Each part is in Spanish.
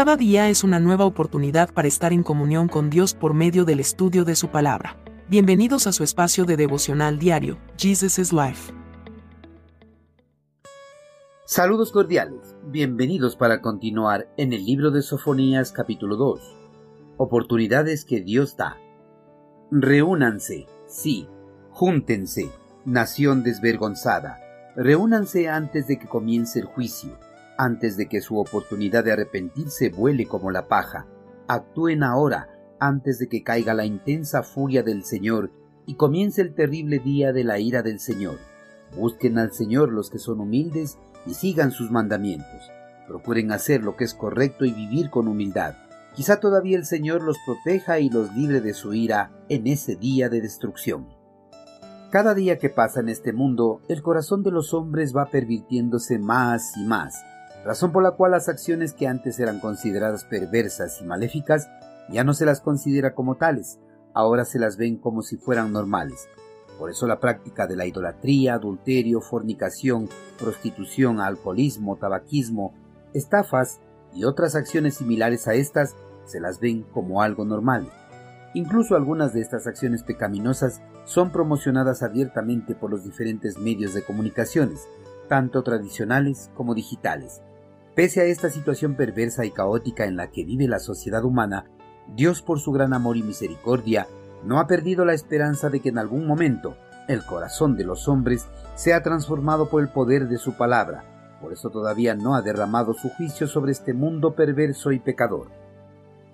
Cada día es una nueva oportunidad para estar en comunión con Dios por medio del estudio de su palabra. Bienvenidos a su espacio de devocional diario, Jesus is Life. Saludos cordiales, bienvenidos para continuar en el libro de Sofonías capítulo 2. Oportunidades que Dios da. Reúnanse, sí, júntense, nación desvergonzada, reúnanse antes de que comience el juicio antes de que su oportunidad de arrepentirse vuele como la paja. Actúen ahora, antes de que caiga la intensa furia del Señor y comience el terrible día de la ira del Señor. Busquen al Señor los que son humildes y sigan sus mandamientos. Procuren hacer lo que es correcto y vivir con humildad. Quizá todavía el Señor los proteja y los libre de su ira en ese día de destrucción. Cada día que pasa en este mundo, el corazón de los hombres va pervirtiéndose más y más razón por la cual las acciones que antes eran consideradas perversas y maléficas ya no se las considera como tales, ahora se las ven como si fueran normales. Por eso la práctica de la idolatría, adulterio, fornicación, prostitución, alcoholismo, tabaquismo, estafas y otras acciones similares a estas se las ven como algo normal. Incluso algunas de estas acciones pecaminosas son promocionadas abiertamente por los diferentes medios de comunicaciones, tanto tradicionales como digitales. Pese a esta situación perversa y caótica en la que vive la sociedad humana, Dios por su gran amor y misericordia no ha perdido la esperanza de que en algún momento el corazón de los hombres sea transformado por el poder de su palabra. Por eso todavía no ha derramado su juicio sobre este mundo perverso y pecador.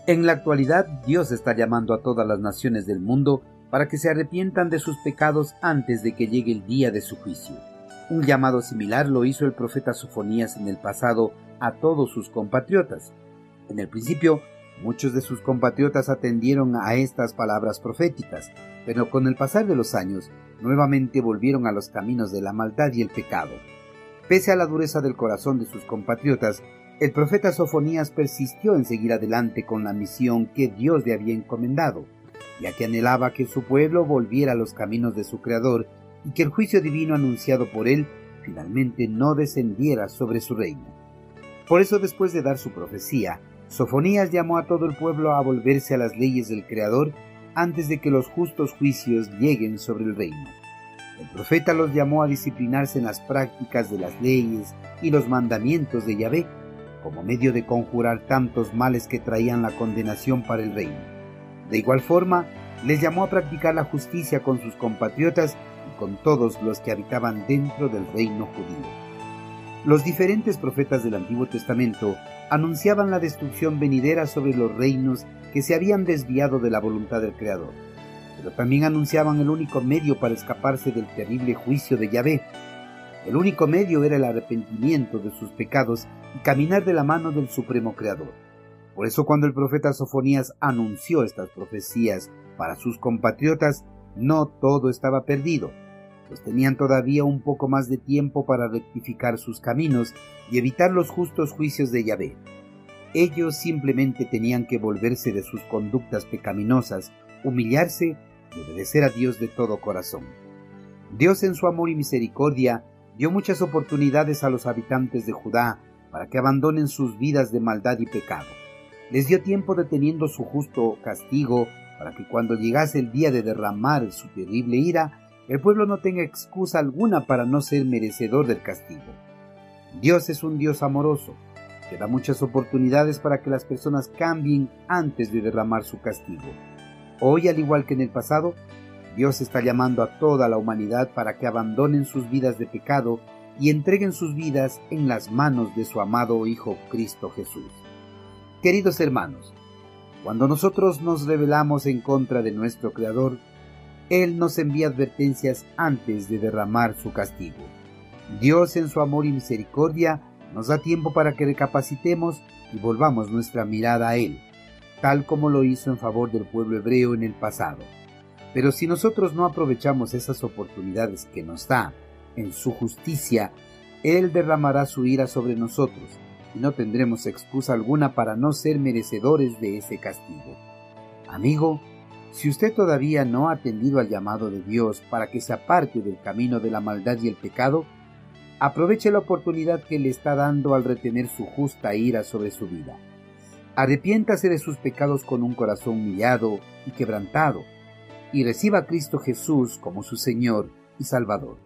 En la actualidad Dios está llamando a todas las naciones del mundo para que se arrepientan de sus pecados antes de que llegue el día de su juicio. Un llamado similar lo hizo el profeta Sofonías en el pasado a todos sus compatriotas. En el principio, muchos de sus compatriotas atendieron a estas palabras proféticas, pero con el pasar de los años, nuevamente volvieron a los caminos de la maldad y el pecado. Pese a la dureza del corazón de sus compatriotas, el profeta Sofonías persistió en seguir adelante con la misión que Dios le había encomendado, ya que anhelaba que su pueblo volviera a los caminos de su Creador y que el juicio divino anunciado por él finalmente no descendiera sobre su reino. Por eso después de dar su profecía, Sofonías llamó a todo el pueblo a volverse a las leyes del Creador antes de que los justos juicios lleguen sobre el reino. El profeta los llamó a disciplinarse en las prácticas de las leyes y los mandamientos de Yahvé, como medio de conjurar tantos males que traían la condenación para el reino. De igual forma, les llamó a practicar la justicia con sus compatriotas con todos los que habitaban dentro del reino judío. Los diferentes profetas del Antiguo Testamento anunciaban la destrucción venidera sobre los reinos que se habían desviado de la voluntad del Creador, pero también anunciaban el único medio para escaparse del terrible juicio de Yahvé. El único medio era el arrepentimiento de sus pecados y caminar de la mano del Supremo Creador. Por eso cuando el profeta Sofonías anunció estas profecías para sus compatriotas, no todo estaba perdido pues tenían todavía un poco más de tiempo para rectificar sus caminos y evitar los justos juicios de Yahvé. Ellos simplemente tenían que volverse de sus conductas pecaminosas, humillarse y obedecer a Dios de todo corazón. Dios en su amor y misericordia dio muchas oportunidades a los habitantes de Judá para que abandonen sus vidas de maldad y pecado. Les dio tiempo deteniendo su justo castigo para que cuando llegase el día de derramar su terrible ira, el pueblo no tenga excusa alguna para no ser merecedor del castigo. Dios es un Dios amoroso, que da muchas oportunidades para que las personas cambien antes de derramar su castigo. Hoy, al igual que en el pasado, Dios está llamando a toda la humanidad para que abandonen sus vidas de pecado y entreguen sus vidas en las manos de su amado Hijo Cristo Jesús. Queridos hermanos, cuando nosotros nos rebelamos en contra de nuestro Creador, él nos envía advertencias antes de derramar su castigo. Dios en su amor y misericordia nos da tiempo para que recapacitemos y volvamos nuestra mirada a Él, tal como lo hizo en favor del pueblo hebreo en el pasado. Pero si nosotros no aprovechamos esas oportunidades que nos da en su justicia, Él derramará su ira sobre nosotros no tendremos excusa alguna para no ser merecedores de ese castigo. Amigo, si usted todavía no ha atendido al llamado de Dios para que se aparte del camino de la maldad y el pecado, aproveche la oportunidad que le está dando al retener su justa ira sobre su vida. Arrepiéntase de sus pecados con un corazón humillado y quebrantado, y reciba a Cristo Jesús como su Señor y Salvador.